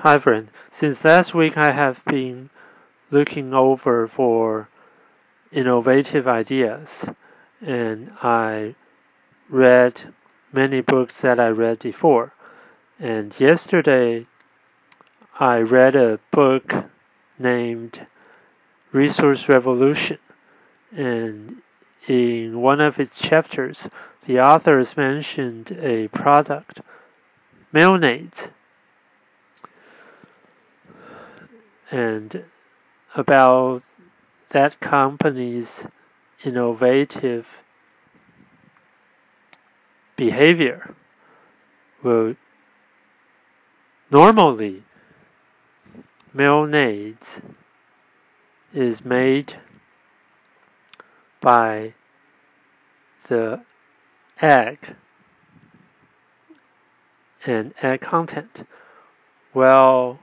Hi, friend. Since last week, I have been looking over for innovative ideas, and I read many books that I read before. And yesterday, I read a book named Resource Revolution, and in one of its chapters, the authors mentioned a product, mayonnaise and about that company's innovative behavior will normally mayonnaise is made by the egg and egg content. Well,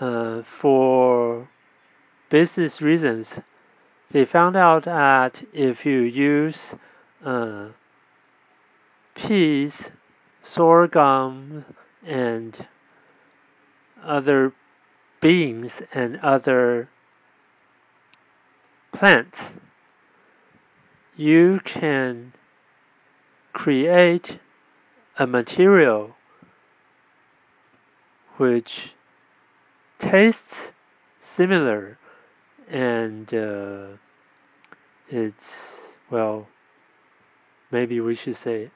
uh, for business reasons, they found out that if you use uh, peas, sorghum, and other beans and other plants, you can create a material which tastes similar and uh, it's well maybe we should say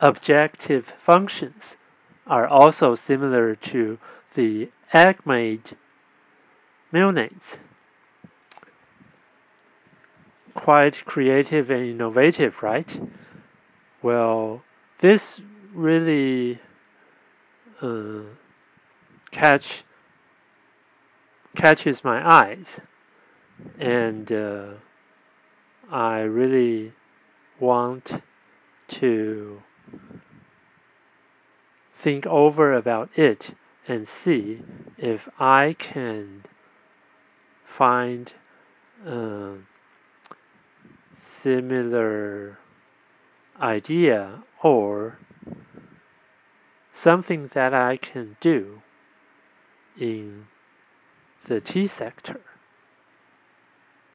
objective functions are also similar to the egg made mayonnaise quite creative and innovative right? Well this really uh, catch catches my eyes, and uh, I really want to think over about it and see if I can find a similar idea or something that I can do in the tea sector.